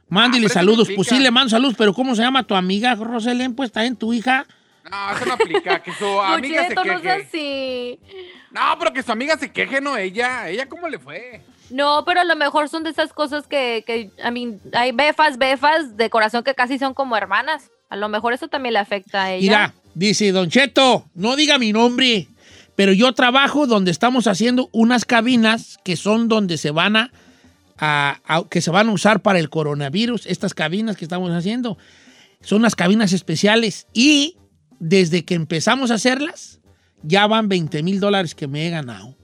Mándele Ah, saludos. no Pues sí, le mando saludos, pero ¿cómo se llama tu amiga, Roselén? Pues está en tu hija. No, eso no aplica. Que su [laughs] amiga se no queje. así. No, pero que su amiga se queje, no ella. ¿Ella cómo le fue? No, pero a lo mejor son de esas cosas que, que I mean, hay befas, befas de corazón que casi son como hermanas. A lo mejor eso también le afecta a ella. Mira, dice Don Cheto, no diga mi nombre, pero yo trabajo donde estamos haciendo unas cabinas que son donde se van a, a- a- que se van a usar para el coronavirus. Estas cabinas que estamos haciendo son unas cabinas especiales y desde que empezamos a hacerlas ya van 20 mil dólares que me he ganado.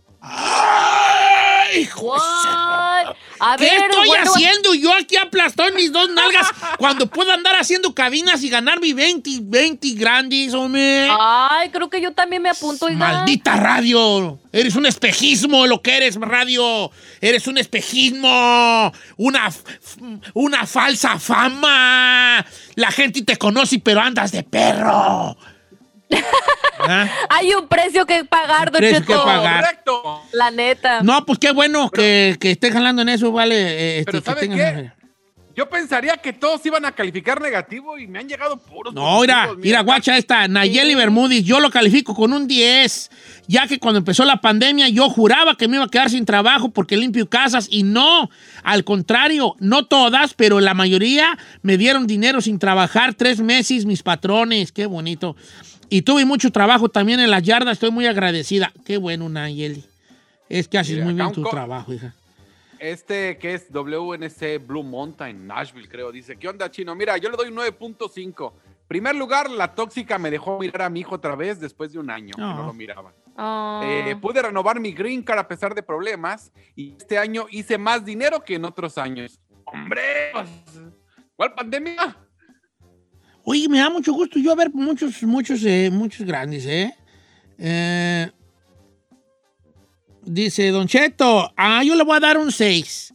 ¡Ay, What? A ¿Qué ver, estoy bueno. haciendo yo aquí aplastado en mis dos nalgas cuando puedo andar haciendo cabinas y ganar mi 20, 20 grandes, hombre? Ay, creo que yo también me apunto. oiga. Maldita radio. Eres un espejismo lo que eres, radio. Eres un espejismo. Una, una falsa fama. La gente te conoce, pero andas de perro. ¿Ah? Hay un precio que pagar, Don Precio que Cheto. pagar. Correcto. La neta. No, pues qué bueno que, que estés jalando en eso, vale. eh, este, Pero ¿sabe qué? Yo pensaría que todos iban a calificar negativo y me han llegado puros. No, mira, mira, guacha esta, Nayeli Bermúdez, yo lo califico con un 10, ya que cuando empezó la pandemia yo juraba que me iba a quedar sin trabajo porque limpio casas y no, al contrario, no todas, pero la mayoría me dieron dinero sin trabajar tres meses mis patrones, qué bonito. Y tuve mucho trabajo también en las yardas, estoy muy agradecida. Qué bueno, Nayeli. Es que haces Mira, muy bien tu trabajo, hija. Este que es WNC Blue Mountain, Nashville, creo. Dice, ¿qué onda, chino? Mira, yo le doy 9.5. Primer lugar, la tóxica me dejó mirar a mi hijo otra vez después de un año que Ah. no lo miraba. Ah. Eh, pude renovar mi green card a pesar de problemas y este año hice más dinero que en otros años. ¡Hombre! pues, ¿Cuál pandemia? Oye, me da mucho gusto yo ver muchos, muchos, eh, muchos grandes, ¿eh? Eh, Dice Don Cheto, ah, yo le voy a dar un 6.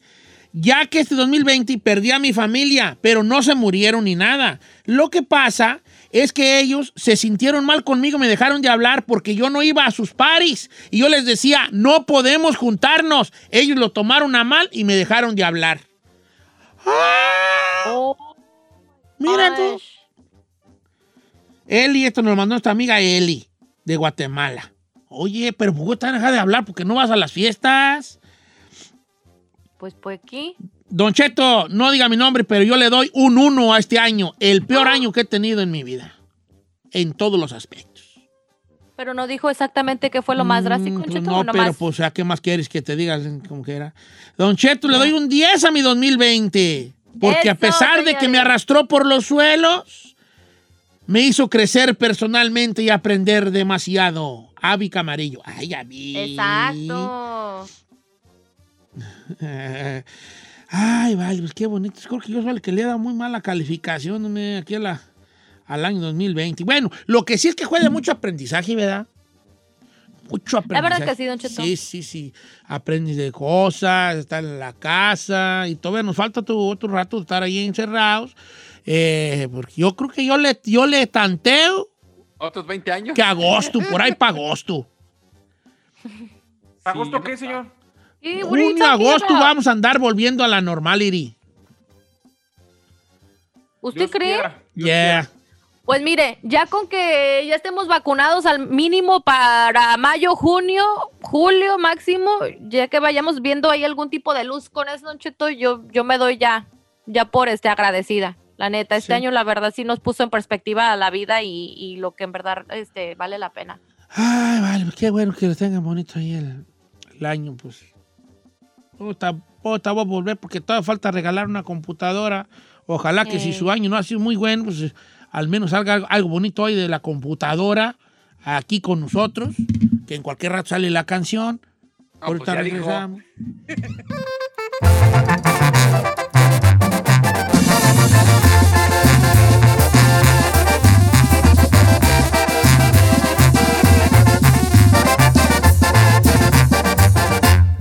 Ya que este 2020 perdí a mi familia, pero no se murieron ni nada. Lo que pasa es que ellos se sintieron mal conmigo, me dejaron de hablar porque yo no iba a sus paris. Y yo les decía, no podemos juntarnos. Ellos lo tomaron a mal y me dejaron de hablar. ¡Ah! Oh, Mira tú. Eli, esto nos lo mandó nuestra amiga Eli, de Guatemala. Oye, pero ¿por qué están dejando de hablar? ¿Por qué no vas a las fiestas? Pues pues aquí. Don Cheto, no diga mi nombre, pero yo le doy un 1 a este año. El peor año que he tenido en mi vida. En todos los aspectos. Pero no dijo exactamente qué fue lo más drástico, Mm, Don pues Cheto, no, pero pues, ¿a qué más quieres que te digas como que era? Don Cheto, le doy un 10 a mi 2020. Porque a pesar de que me arrastró por los suelos, me hizo crecer personalmente y aprender demasiado. Avi Camarillo. Ay, Avi. Exacto. [laughs] Ay, vale, pues qué bonito. Creo que yo soy el que le da muy mala calificación aquí a la- al año 2020. Bueno, lo que sí es que juega mucho aprendizaje, ¿verdad? Mucho La aprendizaje. verdad que sí, Don Cheto. Sí, sí, sí. Aprendes de cosas, estar en la casa y todavía nos falta tu- otro rato de estar ahí encerrados. Eh, porque yo creo que yo le, yo le tanteo ¿Otros 20 años? que agosto, por ahí para agosto. ¿Agosto Sí, qué, señor? Junio, ahorita, agosto vamos a andar volviendo a la normality. ¿Usted Dios cree? quiera, Yeah. quiera. Pues mire, ya con que ya estemos vacunados al mínimo para mayo, junio, julio máximo, ya que vayamos viendo ahí algún tipo de luz con eso, Cheto, yo, yo me doy ya, ya por este agradecida. La neta, este Sí. año la verdad sí nos puso en perspectiva la vida y, y lo que en verdad este, vale la pena. Ay, vale, qué bueno que lo tengan bonito ahí el, el año, pues. Puta, puta, voy a volver porque todavía falta regalar una computadora. Ojalá que si Eh. su año no ha sido muy bueno, pues al menos salga algo, algo bonito hoy de la computadora aquí con nosotros, que en cualquier rato sale la canción. Ah, Ahorita pues ya dijo. regresamos.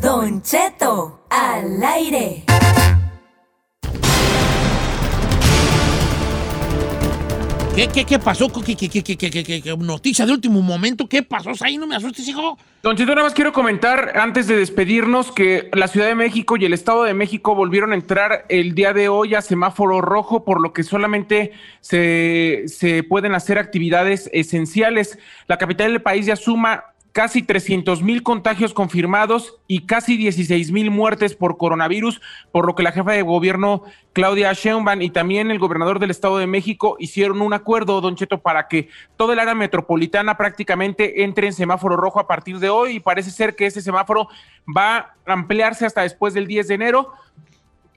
Don Cheto, al aire. ¿Qué, qué, qué pasó? ¿Qué, qué, qué, noticia de último momento? ¿Qué pasó? Ahí no me asustes, hijo. Don Cheto, nada más quiero comentar antes de despedirnos que la Ciudad de México y el Estado de México volvieron a entrar el día de hoy a semáforo rojo, por lo que solamente se, se pueden hacer actividades esenciales. La capital del país ya suma casi 300 mil contagios confirmados y casi 16 mil muertes por coronavirus, por lo que la jefa de gobierno Claudia Sheinbaum y también el gobernador del Estado de México hicieron un acuerdo, Don Cheto, para que toda el área metropolitana prácticamente entre en semáforo rojo a partir de hoy y parece ser que ese semáforo va a ampliarse hasta después del 10 de enero.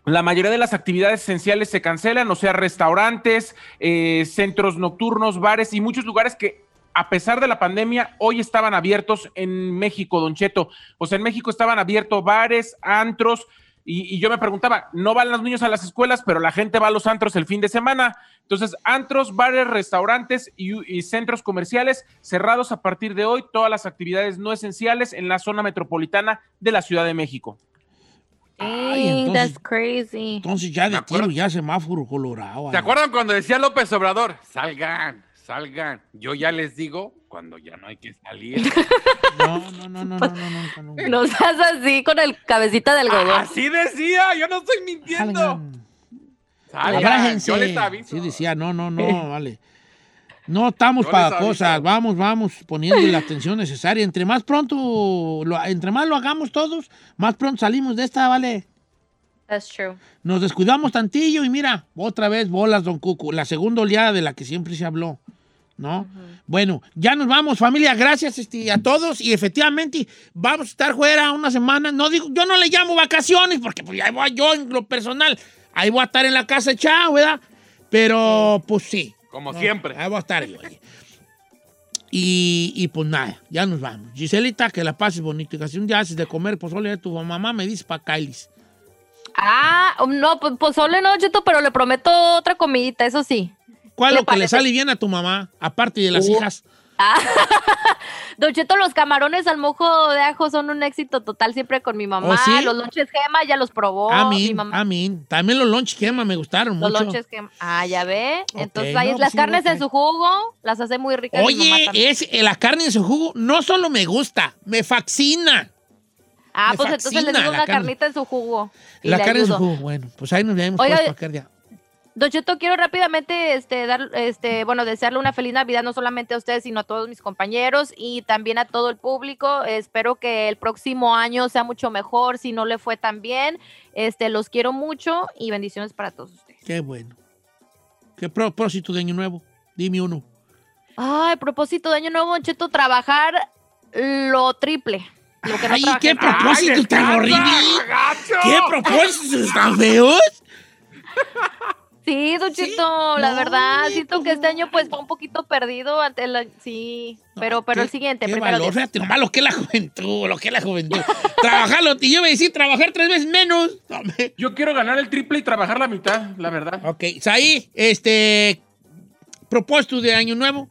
La mayoría de las actividades esenciales se cancelan, o sea, restaurantes, eh, centros nocturnos, bares y muchos lugares que a pesar de la pandemia, hoy estaban abiertos en México, Don Cheto. O sea, en México estaban abiertos bares, antros, Y, y yo me preguntaba, no van los niños a las escuelas, pero la gente va a los antros el fin de semana. Entonces, antros, bares, restaurantes y, y centros comerciales cerrados a partir de hoy, todas las actividades no esenciales en la zona metropolitana de la Ciudad de México. Ay, entonces- that's crazy. Entonces ya de tiro, ya semáforo colorado. ¿Se acuerdan cuando decía López Obrador? Salgan, salgan. Yo ya les digo cuando ya no hay que salir. [laughs] No, no, no, no, no, no, no. no. Nos así con el cabecita del ah, algodón. Así decía, yo no estoy mintiendo. Salgan. salgan. Yo les aviso. Sí decía, no, no, no, vale. No estamos para cosas, vamos, vamos poniendo la atención necesaria. Entre más pronto, lo, entre más lo hagamos todos, más pronto salimos de esta, ¿vale? That's true. Nos descuidamos tantillo y mira, otra vez bolas, don Cucu, la segunda oleada de la que siempre se habló. ¿No? Bueno, ya nos vamos, familia, gracias este, a todos y efectivamente vamos a estar fuera una semana. No digo, yo no le llamo vacaciones porque pues ahí voy yo en lo personal, ahí voy a estar en la casa echado, ¿verdad? Pero pues sí. Como No, siempre. Ahí voy a estar yo. Y, y pues nada, ya nos vamos. Giselita, que la pases bonito. Y que si un día haces de comer pozole de tu mamá, me dice para Kailis. Ah, no, pues pozole no, Cheto, pero le prometo otra comidita, eso sí. ¿Cuál es ¿Le lo que le sale bien a tu mamá? Aparte de las Uh. hijas. [laughs] Ah, Don Cheto, los camarones al mojo de ajo son un éxito total siempre con mi mamá. ¿Oh, sí? Los lonches gema ya los probó. mamá. amín. También los lunch quema me gustaron Los mucho. lonches gema. Ah, ya ve. Entonces ahí no, las sí, carnes en su jugo las hace muy ricas. mamá Oye, es, eh, la carne en su jugo no solo me gusta, me fascina. Ah, me pues entonces le digo una carne. carnita en su jugo. y La carne en su jugo, bueno, pues ahí nos vemos Oiga, pues. Don Cheto, quiero rápidamente este, dar, este, bueno, desearle una feliz Navidad no solamente a ustedes, sino a todos mis compañeros y también a todo el público. Espero que el próximo año sea mucho mejor, si no le fue tan bien. Este, los quiero mucho y bendiciones para todos ustedes. Qué bueno. ¿Qué propósito de año nuevo? Dime uno. Ay, propósito de año nuevo, Don Cheto, trabajar lo triple. Lo que no Ay, qué en nada. propósito tan horrible. ¿Qué propósitos tan feos? Sí, Don Cheto, la No, verdad, siento que este año pues fue un poquito perdido ante la, sí, pero pero el siguiente, Qué primero valor, fíjate nomás lo que es la juventud, lo que es la juventud. [laughs] Trabajarlo, y yo me decía trabajar tres veces menos. [laughs] No, me- Yo quiero ganar el triple y trabajar la mitad, la verdad. Ok, Saí, este, propósito de año nuevo.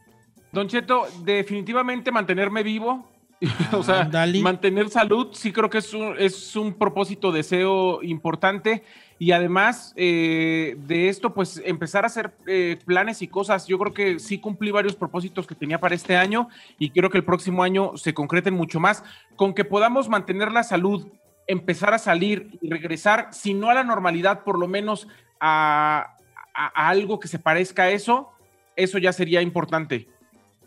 Don Cheto, definitivamente mantenerme vivo. [laughs] o sea, mantener salud, sí creo que es un, es un propósito, deseo importante. Y además eh, de esto, pues empezar a hacer eh, planes y cosas. Yo creo que sí cumplí varios propósitos que tenía para este año y quiero que el próximo año se concreten mucho más. Con que podamos mantener la salud, empezar a salir y regresar, si no a la normalidad, por lo menos a, a- a algo que se parezca a eso, eso ya sería importante.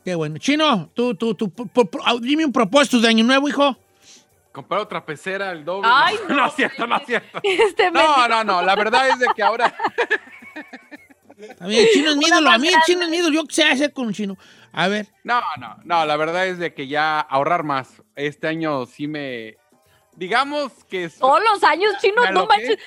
Qué bueno. Chino, tú, tú, tú, pu- pu- pu- dime un propósito de año nuevo, hijo. Comprar otra pecera, el doble. Ay, [laughs] no, no, no es cierto, no es cierto. Este No, no, no. La verdad es de que ahora. A ver, el chino es mi ídolo, a mí el chino es mi ídolo. Yo qué sé hacer con un chino. A ver, No, no, no. La verdad es de que ya ahorrar más. Este año sí me. Digamos que. es- Todos los años, chino, no manches.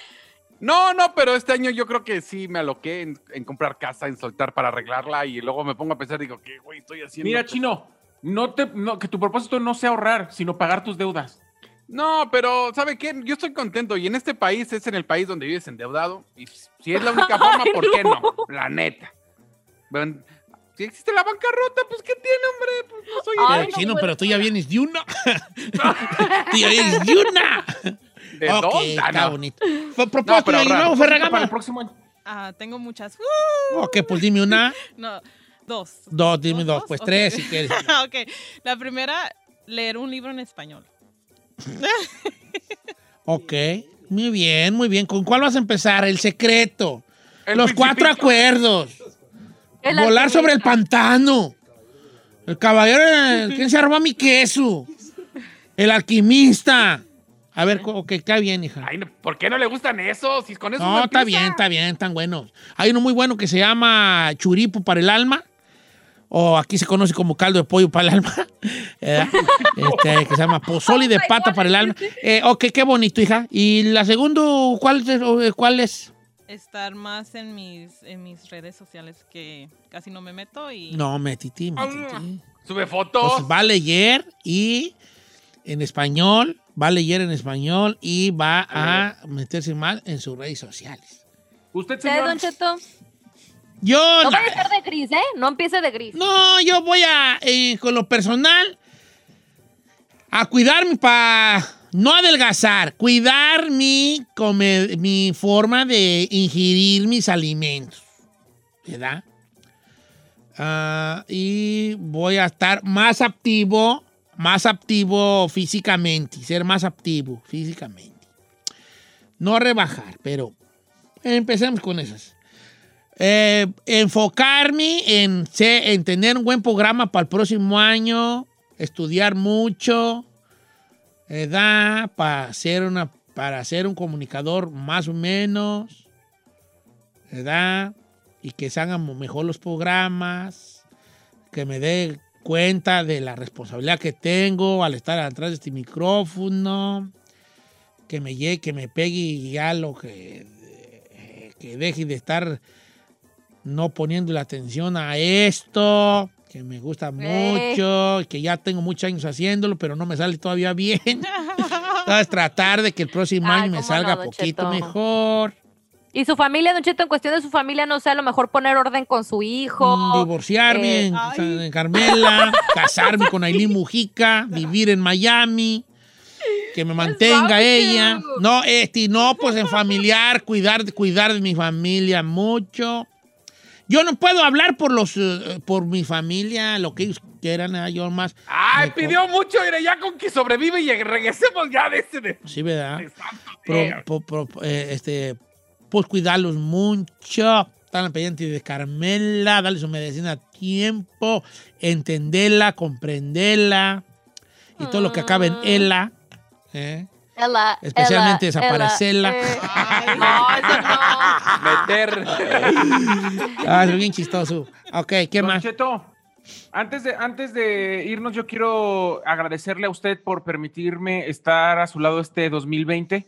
No, no, pero este año yo creo que sí me aloqué en, en comprar casa, en soltar para arreglarla y luego me pongo a pensar, digo, ¿qué güey estoy haciendo? Mira, Chino, no te, no, que tu propósito no sea ahorrar, sino pagar tus deudas. No, pero ¿sabe qué? Yo estoy contento y en este país es en el país donde vives endeudado y si es la [laughs] única forma, ¿por qué no? La neta. Bueno, si existe la bancarrota, pues ¿qué tiene, hombre? Pues no soy Ay, no chino, pero tú ya vienes de una. [laughs] tú ya vienes de una. de dos. Ah, está no. bonito. Fue propósito pero de año ahorrar. nuevo, Para el próximo año. Ah, tengo muchas. Ok, pues dime una. [laughs] No, dos. Dos, dime dos. Pues tres si quieres. [laughs] ok. La primera, leer un libro en español. [laughs] Ok. Muy bien, muy bien. ¿Con cuál vas a empezar? El secreto. El Los cuatro acuerdos. El Volar alquimista. sobre el pantano. El caballero. el- ¿Quién se robó mi queso? El alquimista. A ver, ok, está bien, hija. Ay, ¿por qué no le gustan esos? Si con eso No, está bien, está bien, están buenos. Hay uno muy bueno que se llama churipo para el alma, o aquí se conoce como caldo de pollo para el alma, ¿verdad? [laughs] Este, que se llama pozole de [laughs] pata para el alma. Eh, ok, qué bonito, hija. ¿Y la segunda, cuál, es- o, cuál es? Estar más en mis, en mis redes sociales que casi no me meto y No, metiti, metiti. Sube fotos. Entonces va a leer y en español va a leer en español y va a meterse más en sus redes sociales. ¿Usted, ¿Usted, señor? Don Cheto? Yo, No vaya a ser de gris, ¿eh? No empiece de gris. no, yo voy a, eh, con lo personal, a cuidarme para no adelgazar, cuidar mi, come- mi forma de ingerir mis alimentos, ¿verdad? Ah, y voy a estar más activo, más activo físicamente, ser más activo físicamente. No rebajar, pero empecemos con esas. Eh, enfocarme en, en tener un buen programa para el próximo año, estudiar mucho, ¿verdad? Para ser, una, para ser un comunicador más o menos, ¿verdad? Y que se hagan mejor los programas, que me dé cuenta de la responsabilidad que tengo al estar atrás de este micrófono, que me llegue, que me pegue ya lo que, que deje de estar no poniendo la atención a esto, que me gusta mucho, que ya tengo muchos años haciéndolo, pero no me sale todavía bien. [laughs] Entonces, tratar de que el próximo Ay, año me salga no, poquito Cheto. mejor. Y su familia, Don Cheto, en cuestión de su familia, no sé, a lo mejor poner orden con su hijo. Mm, divorciarme Eh, en, en Carmela, casarme con Aileen Mujica, vivir en Miami, que me mantenga ella. No, este, no, pues en familiar, cuidar, cuidar de mi familia mucho. Yo no puedo hablar por los, eh, por mi familia, lo que ellos quieran, eh, yo más. Ay, pidió mucho, mira, ya con que sobrevive y regresemos ya de ese de... Sí, ¿verdad? de santo Pro- Dios. po- pro- eh, este, pues cuidarlos mucho, estar al pendiente de Carmela, darle su medicina a tiempo, entenderla, comprenderla y todo lo que acaba en ella. ¿eh? Ela, Especialmente ela, desaparecerla. ela, eh. No, eso no. Meter. [laughs] Ah, es bien chistoso. Ok, ¿qué Don más? Cheto, antes de, antes de irnos, yo quiero agradecerle a usted por permitirme estar a su lado este 2020.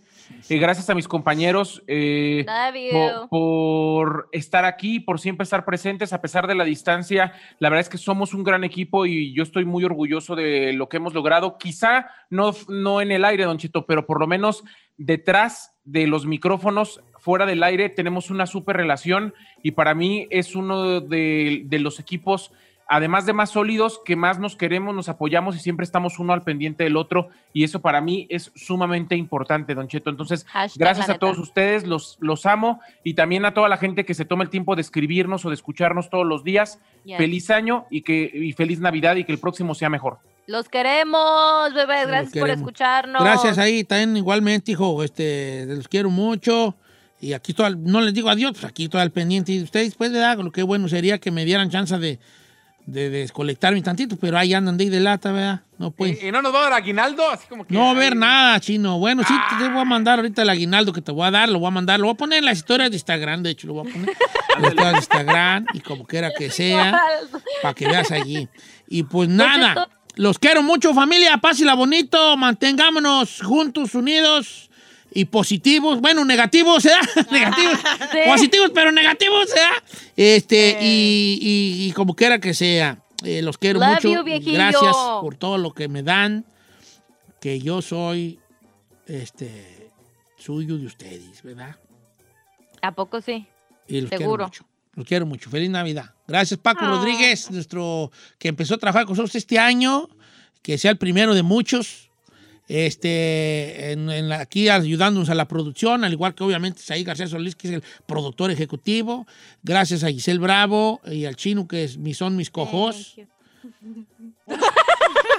Gracias a mis compañeros eh, por, por estar aquí, por siempre estar presentes a pesar de la distancia. La verdad es que somos un gran equipo y yo estoy muy orgulloso de lo que hemos logrado. Quizá no, no en el aire, Don Cheto, pero por lo menos detrás de los micrófonos, fuera del aire, tenemos una súper relación y para mí es uno de, de los equipos, además de más sólidos, que más nos queremos, nos apoyamos y siempre estamos uno al pendiente del otro y eso para mí es sumamente importante, Don Cheto. Entonces, Hashtag gracias a todos ustedes, los, los amo y también a toda la gente que se toma el tiempo de escribirnos o de escucharnos todos los días. Yes. Feliz año y, que, y feliz Navidad y que el próximo sea mejor. Los queremos, bebés. Gracias por escucharnos. Gracias ahí, también igualmente, hijo. Este, los quiero mucho. Y aquí todo, al- no les digo adiós, pues aquí todo al pendiente de ustedes, pues, ¿verdad? Lo que bueno sería que me dieran chance de, de desconectarme tantito, pero ahí andan de ahí de lata, ¿verdad? No pues. ¿Y, y no nos va a dar aguinaldo? Así como que... No ay, ver nada, chino. Bueno, sí, te voy a mandar ahorita el aguinaldo que te voy a dar, lo voy a mandar, lo voy a poner en las historias de Instagram, de hecho, lo voy a poner en [laughs] las historias de Instagram y como quiera que sea, para que veas allí. Y pues nada, los quiero mucho, familia, pásela bonito, mantengámonos juntos, unidos y positivos, bueno, negativos, ¿verdad? [laughs] [laughs] negativos, Sí. positivos, pero negativos, ¿verdad? Este, y, y- y como quiera que sea, eh, los quiero Love mucho. you. Gracias por todo lo que me dan, que yo soy, este, suyo de ustedes, ¿verdad? ¿A poco sí? Y los Seguro. quiero mucho. Los quiero mucho. Feliz Navidad. Gracias, Paco Ah. Rodríguez, nuestro que empezó a trabajar con nosotros este año. Que sea el primero de muchos. Este, en, en la- aquí ayudándonos a la producción, al igual que obviamente Saí García Solís, que es el productor ejecutivo. Gracias a Giselle Bravo y al chino, que es, mi- son mis cojos.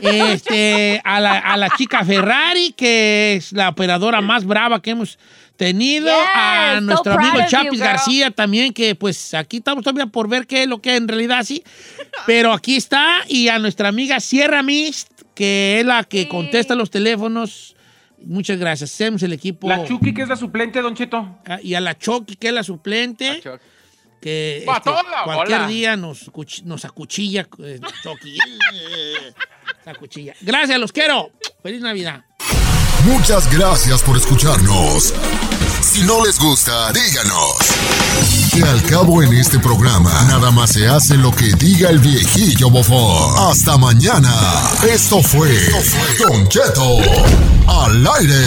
Este, a la, a la chica Ferrari, que es la operadora más brava que hemos tenido. Yes, a nuestro amigo you, Chapis. García también, que pues aquí estamos todavía por ver qué es lo que en realidad sí. Pero aquí está. Y a nuestra amiga Sierra Mist, que es la que Sí. contesta los teléfonos. Muchas gracias. Hacemos el equipo. La Chucky, que es la suplente, Don Cheto. Ah, Y a la Chucky, que es la suplente. Chuck. Que este, toda, cualquier hola. día nos, nos acuchilla. eh, Chucky. [laughs] Acuchilla. Gracias, los quiero. Feliz Navidad. Muchas gracias por escucharnos. Si no les gusta, díganos. Que al cabo en este programa, nada más se hace lo que diga el viejillo bofón. Hasta mañana. Esto fue Don Cheto al aire.